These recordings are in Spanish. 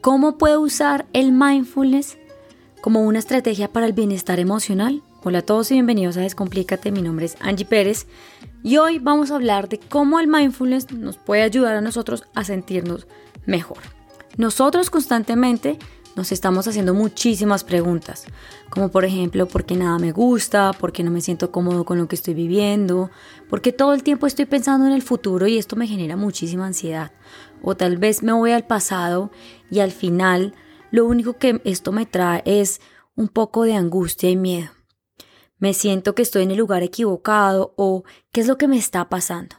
¿Cómo puedo usar el mindfulness como una estrategia para el bienestar emocional? Hola a todos y bienvenidos a Descomplícate, mi nombre es Angie Pérez y hoy vamos a hablar de cómo el mindfulness nos puede ayudar a nosotros a sentirnos mejor. Nosotros constantemente nos estamos haciendo muchísimas preguntas, como por ejemplo, ¿por qué nada me gusta? ¿Por qué no me siento cómodo con lo que estoy viviendo? ¿Por qué todo el tiempo estoy pensando en el futuro y esto me genera muchísima ansiedad? O tal vez me voy al pasado y al final lo único que esto me trae es un poco de angustia y miedo. Me siento que estoy en el lugar equivocado o ¿qué es lo que me está pasando?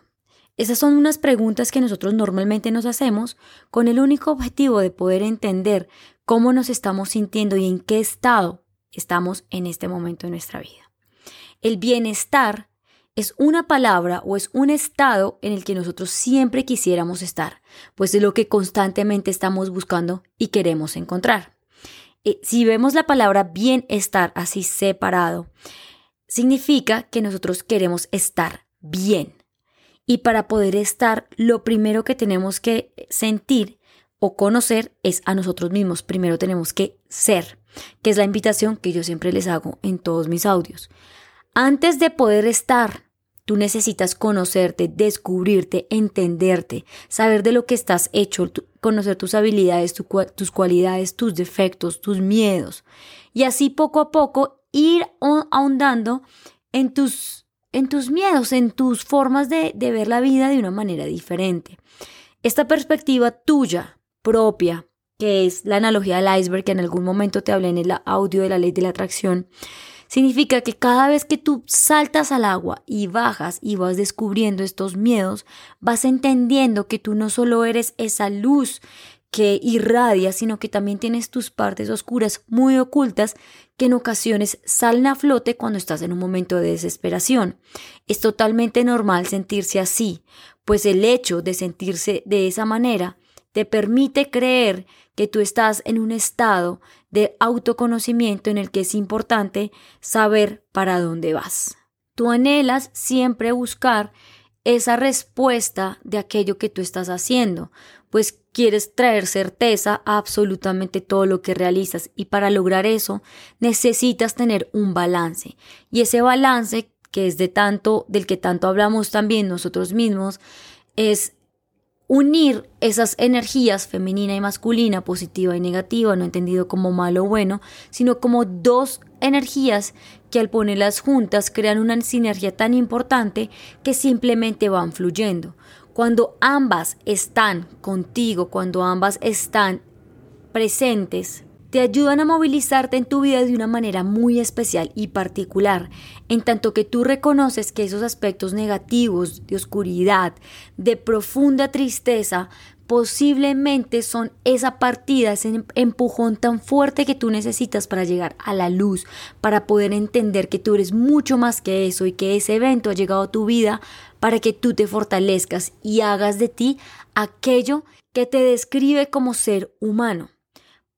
Esas son unas preguntas que nosotros normalmente nos hacemos con el único objetivo de poder entender cómo nos estamos sintiendo y en qué estado estamos en este momento de nuestra vida. El bienestar es una palabra o es un estado en el que nosotros siempre quisiéramos estar, pues es lo que constantemente estamos buscando y queremos encontrar. Eh, si vemos la palabra bienestar así separado, significa que nosotros queremos estar bien. Y para poder estar, lo primero que tenemos que sentir o conocer es a nosotros mismos. Primero tenemos que ser, que es la invitación que yo siempre les hago en todos mis audios. Antes de poder estar, tú necesitas conocerte, descubrirte, entenderte, saber de lo que estás hecho, conocer tus habilidades, tus cualidades, tus defectos, tus miedos. Y así poco a poco ir ahondando en tus en tus miedos, en tus formas de, de ver la vida de una manera diferente. Esta perspectiva tuya, propia, que es la analogía del iceberg que en algún momento te hablé en el audio de la ley de la atracción, significa que cada vez que tú saltas al agua y bajas y vas descubriendo estos miedos, vas entendiendo que tú no solo eres esa luz que irradia, sino que también tienes tus partes oscuras muy ocultas que en ocasiones salen a flote cuando estás en un momento de desesperación. Es totalmente normal sentirse así, pues el hecho de sentirse de esa manera te permite creer que tú estás en un estado de autoconocimiento en el que es importante saber para dónde vas. Tú anhelas siempre buscar esa respuesta de aquello que tú estás haciendo, pues quieres traer certeza a absolutamente todo lo que realizas y para lograr eso necesitas tener un balance y ese balance que es de tanto del que tanto hablamos también nosotros mismos es unir esas energías femenina y masculina, positiva y negativa, no entendido como malo o bueno, sino como dos energías que al ponerlas juntas crean una sinergia tan importante que simplemente van fluyendo. Cuando ambas están contigo, cuando ambas están presentes, te ayudan a movilizarte en tu vida de una manera muy especial y particular, en tanto que tú reconoces que esos aspectos negativos de oscuridad, de profunda tristeza, posiblemente son esa partida, ese empujón tan fuerte que tú necesitas para llegar a la luz, para poder entender que tú eres mucho más que eso y que ese evento ha llegado a tu vida para que tú te fortalezcas y hagas de ti aquello que te describe como ser humano.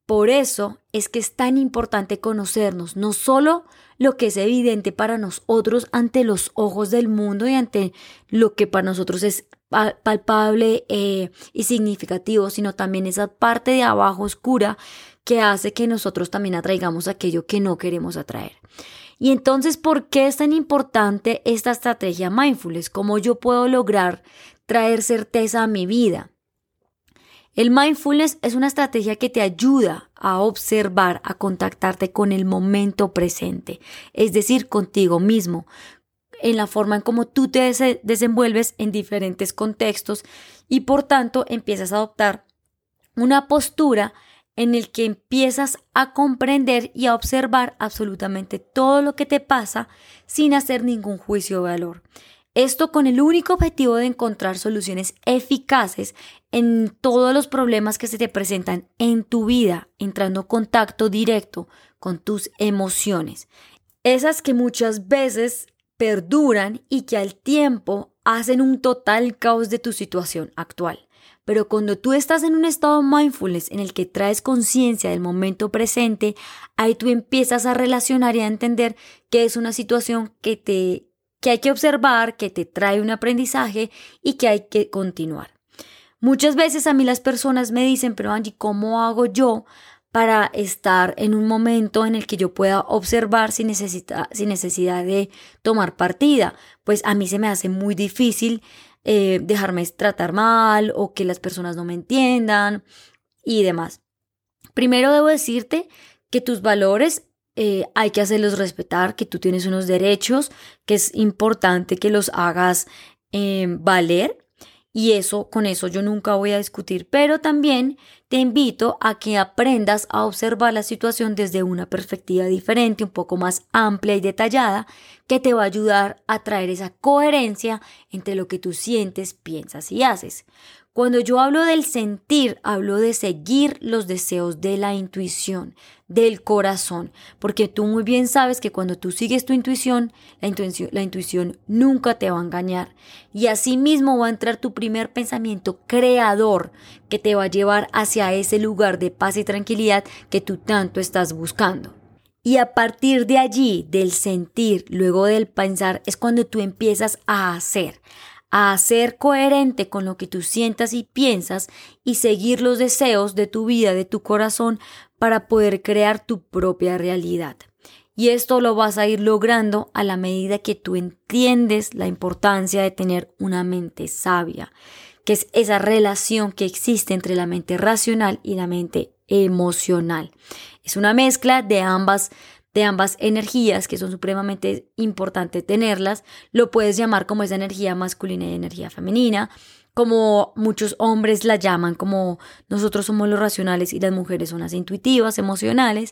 Por eso es que es tan importante conocernos, no solo lo que es evidente para nosotros ante los ojos del mundo y ante lo que para nosotros es palpable eh, y significativo, sino también esa parte de abajo oscura que hace que nosotros también atraigamos aquello que no queremos atraer. Y entonces, ¿por qué es tan importante esta estrategia mindfulness? ¿Cómo yo puedo lograr traer certeza a mi vida? El mindfulness es una estrategia que te ayuda a observar, a contactarte con el momento presente, es decir, contigo mismo, en la forma en cómo tú te desenvuelves en diferentes contextos y por tanto empiezas a adoptar una postura en el que empiezas a comprender y a observar absolutamente todo lo que te pasa sin hacer ningún juicio de valor. Esto con el único objetivo de encontrar soluciones eficaces en todos los problemas que se te presentan en tu vida, entrando en contacto directo con tus emociones. Esas que muchas veces perduran y que al tiempo hacen un total caos de tu situación actual. Pero cuando tú estás en un estado mindfulness en el que traes conciencia del momento presente, ahí tú empiezas a relacionar y a entender que es una situación que te que hay que observar, que te trae un aprendizaje y que hay que continuar. Muchas veces a mí las personas me dicen, pero Angie, ¿cómo hago yo para estar en un momento en el que yo pueda observar sin, sin necesidad de tomar partida? Pues a mí se me hace muy difícil eh, dejarme tratar mal o que las personas no me entiendan y demás. Primero debo decirte que tus valores eh, hay que hacerlos respetar, que tú tienes unos derechos, que es importante que los hagas eh, valer y eso, con eso yo nunca voy a discutir, pero también te invito a que aprendas a observar la situación desde una perspectiva diferente, un poco más amplia y detallada, que te va a ayudar a traer esa coherencia entre lo que tú sientes, piensas y haces. Cuando yo hablo del sentir, hablo de seguir los deseos de la intuición, del corazón, porque tú muy bien sabes que cuando tú sigues tu intuición, la intuición, nunca te va a engañar. Y asimismo va a entrar tu primer pensamiento creador que te va a llevar hacia ese lugar de paz y tranquilidad que tú tanto estás buscando. Y a partir de allí, del sentir, luego del pensar, es cuando tú empiezas a hacer, a ser coherente con lo que tú sientas y piensas y seguir los deseos de tu vida, de tu corazón, para poder crear tu propia realidad. Y esto lo vas a ir logrando a la medida que tú entiendes la importancia de tener una mente sabia, que es esa relación que existe entre la mente racional y la mente emocional. Es una mezcla de ambas de ambas energías que son supremamente importantes tenerlas, lo puedes llamar como esa energía masculina y energía femenina, como muchos hombres la llaman, como nosotros somos los racionales y las mujeres son las intuitivas, emocionales.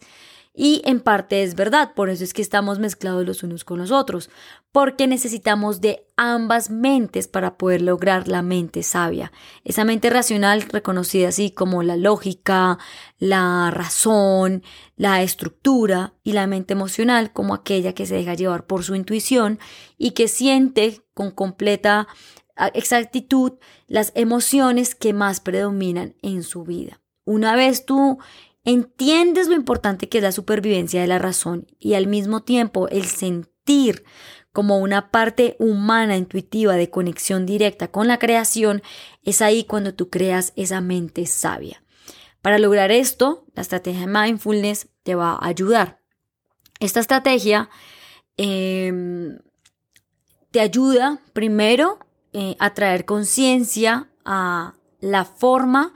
Y en parte es verdad, por eso es que estamos mezclados los unos con los otros, porque necesitamos de ambas mentes para poder lograr la mente sabia. Esa mente racional reconocida así como la lógica, la razón, la estructura y la mente emocional como aquella que se deja llevar por su intuición y que siente con completa ah, exactitud las emociones que más predominan en su vida. Una vez tú entiendes lo importante que es la supervivencia de la razón y al mismo tiempo el sentir como una parte humana, intuitiva, de conexión directa con la creación, es ahí cuando tú creas esa mente sabia. Para lograr esto, la estrategia de mindfulness te va a ayudar. Esta estrategia em, te ayuda primero eh, a traer conciencia a la forma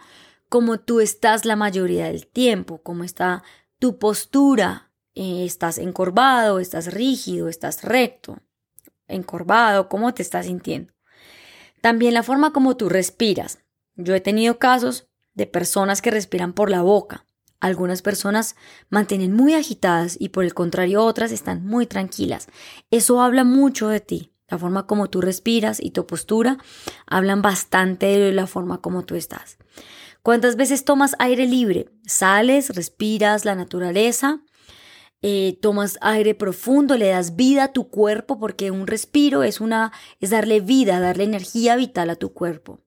como tú estás la mayoría del tiempo, cómo está tu postura, eh, estás encorvado, estás rígido, estás recto, encorvado, cómo te estás sintiendo. También la forma como tú respiras. Yo he tenido casos de personas que respiran por la boca. Algunas personas mantienen muy agitadas y por el contrario otras están muy tranquilas. Eso habla mucho de ti. La forma como tú respiras y tu postura hablan bastante de la forma como tú estás. ¿Cuántas veces tomas aire libre? Sales, respiras la naturaleza, eh, tomas aire profundo, le das vida a tu cuerpo, porque un respiro es una, es darle vida, darle energía vital a tu cuerpo.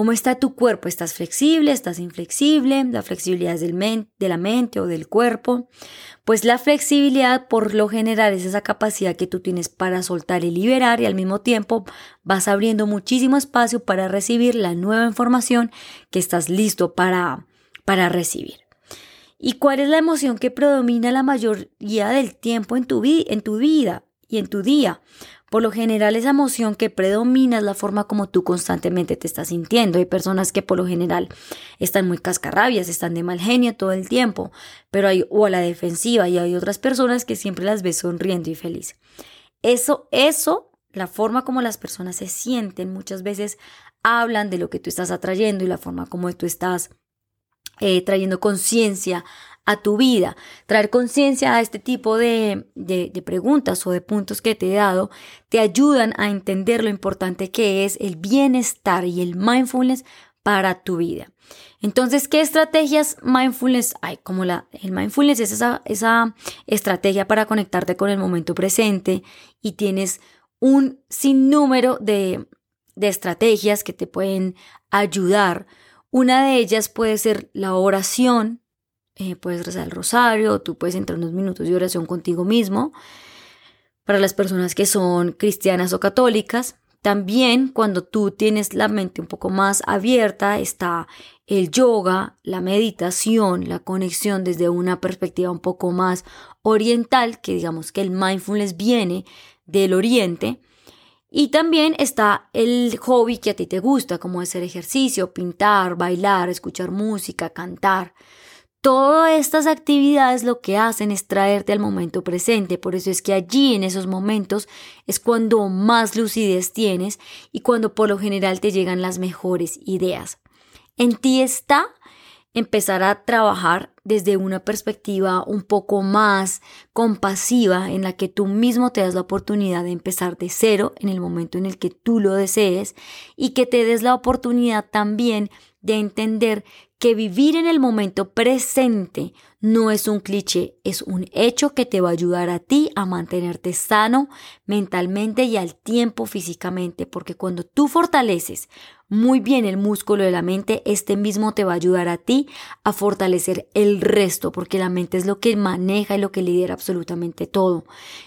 ¿Cómo está tu cuerpo? ¿Estás flexible? ¿Estás inflexible? La flexibilidad es del de la mente o del cuerpo. Pues la flexibilidad por lo general es esa capacidad que tú tienes para soltar y liberar y al mismo tiempo vas abriendo muchísimo espacio para recibir la nueva información que estás listo para, para recibir. ¿Y cuál es la emoción que predomina la mayoría del tiempo en tu, en tu vida y en tu día? Por lo general esa emoción que predomina es la forma como tú constantemente te estás sintiendo. Hay personas que por lo general están muy cascarrabias, están de mal genio todo el tiempo, pero hay o a la defensiva y hay otras personas que siempre las ves sonriendo y feliz. Eso, eso, la forma como las personas se sienten muchas veces hablan de lo que tú estás atrayendo y la forma como tú estás eh, trayendo conciencia a tu vida. Traer conciencia a este tipo de, de, preguntas o de puntos que te he dado te ayudan a entender lo importante que es el bienestar y el mindfulness para tu vida. Entonces, ¿qué estrategias mindfulness hay? Como la, el mindfulness es esa, esa estrategia para conectarte con el momento presente y tienes un sinnúmero de, de estrategias que te pueden ayudar. Una de ellas puede ser la oración, eh, puedes rezar el rosario, tú puedes entrar unos minutos de oración contigo mismo. Para las personas que son cristianas o católicas, También cuando tú tienes la mente un poco más abierta está el yoga, la meditación, la conexión desde una perspectiva un poco más oriental, que digamos que el mindfulness viene del oriente. Y también está el hobby que a ti te gusta, como hacer ejercicio, pintar, bailar, escuchar música, cantar. Todas estas actividades lo que hacen es traerte al momento presente, por eso es que allí en esos momentos es cuando más lucidez tienes y cuando por lo general te llegan las mejores ideas. En ti está empezar a trabajar desde una perspectiva un poco más compasiva en la que tú mismo te das la oportunidad de empezar de cero en el momento en el que tú lo desees y que te des la oportunidad también de entender que vivir en el momento presente no es un cliché, es un hecho que te va a ayudar a ti a mantenerte sano mentalmente y al tiempo físicamente, porque cuando tú fortaleces muy bien el músculo de la mente, este mismo te va a ayudar a ti a fortalecer el resto, porque la mente es lo que maneja y lo que lidera absolutamente todo.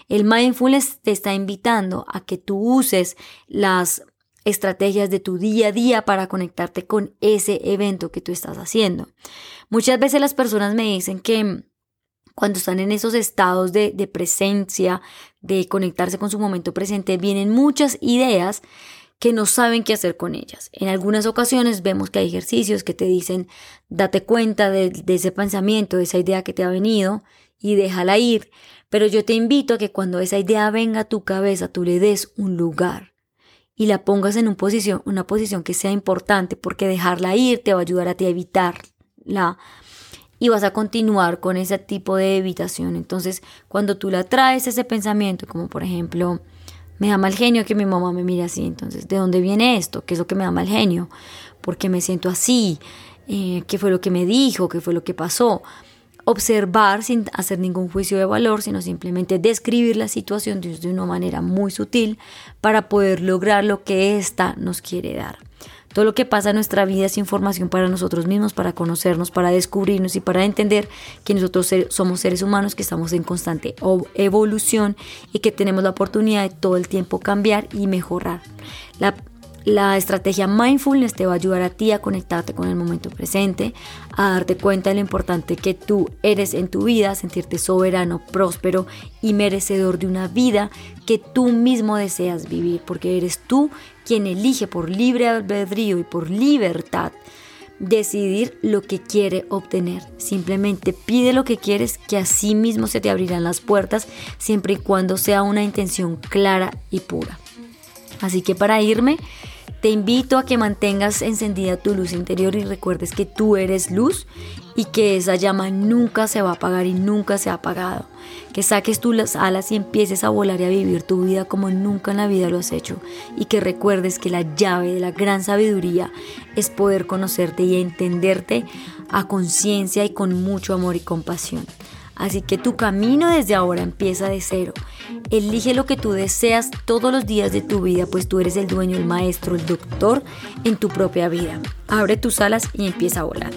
El mindfulness te está invitando a que tú uses las estrategias de tu día a día para conectarte con ese evento que tú estás haciendo. Muchas veces las personas me dicen que cuando están en esos estados de, de presencia, de conectarse con su momento presente, vienen muchas ideas que no saben qué hacer con ellas. En algunas ocasiones vemos que hay ejercicios que te dicen date cuenta de, de, ese pensamiento, de esa idea que te ha venido y déjala ir. Pero yo te invito a que cuando esa idea venga a tu cabeza, tú le des un lugar y la pongas en una posición, una posición que sea importante, porque dejarla ir te va a ayudar a ti a evitarla y vas a continuar con ese tipo de evitación. Entonces, cuando tú la traes ese pensamiento, como por ejemplo, me da mal genio que mi mamá me mire así, entonces, ¿de dónde viene esto? ¿Qué es lo que me da mal genio? ¿Por qué me siento así? Eh, ¿Qué fue lo que me dijo? ¿Qué fue lo que pasó? Observar sin hacer ningún juicio de valor, sino simplemente describir la situación de una manera muy sutil para poder lograr lo que ésta nos quiere dar. Todo lo que pasa en nuestra vida es información para nosotros mismos, para conocernos, para descubrirnos y para entender que nosotros somos seres humanos que estamos en constante evolución y que tenemos la oportunidad de todo el tiempo cambiar y mejorar. La la estrategia mindfulness te va a ayudar a ti a conectarte con el momento presente, a darte cuenta de lo importante que tú eres en tu vida, sentirte soberano, próspero y merecedor de una vida que tú mismo deseas vivir, porque eres tú quien elige por libre albedrío y por libertad decidir lo que quiere obtener. Simplemente pide lo que quieres, que así mismo se te abrirán las puertas, siempre y cuando sea una intención clara y pura. Así que para irme, te invito a que mantengas encendida tu luz interior y recuerdes que tú eres luz y que esa llama nunca se va a apagar y nunca se ha apagado. Que saques tú las alas y empieces a volar y a vivir tu vida como nunca en la vida lo has hecho. Y que recuerdes que la llave de la gran sabiduría es poder conocerte y entenderte a conciencia y con mucho amor y compasión. Así que tu camino desde ahora empieza de cero. Elige lo que tú deseas todos los días de tu vida, pues tú eres el dueño, el maestro, el doctor en tu propia vida. Abre tus alas y empieza a volar.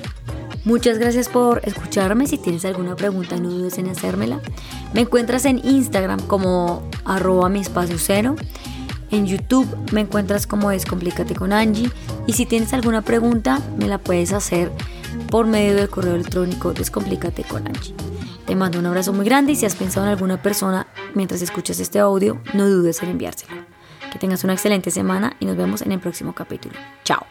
Muchas gracias por escucharme. Si tienes alguna pregunta, no dudes en hacérmela. Me encuentras en Instagram como arroba mi espacio cero. En YouTube me encuentras como Descomplícate con Angie. Y si tienes alguna pregunta, me la puedes hacer por medio del correo electrónico Descomplícate con Angie. Te mando un abrazo muy grande y si has pensado en alguna persona mientras escuchas este audio, no dudes en enviárselo. Que tengas una excelente semana y nos vemos en el próximo capítulo. Chao.